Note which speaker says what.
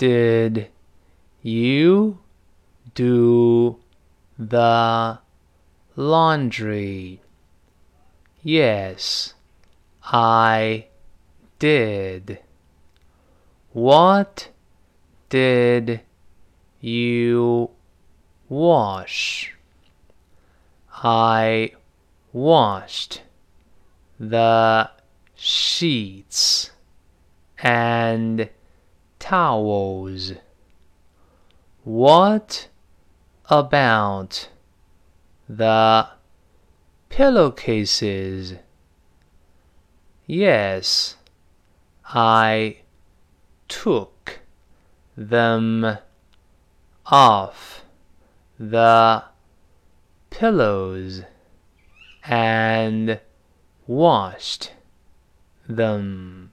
Speaker 1: Did you do the laundry? Yes, I did. What did you wash? I washed the sheets and towels. What about the pillowcases? Yes, I took them off the pillows and washed them.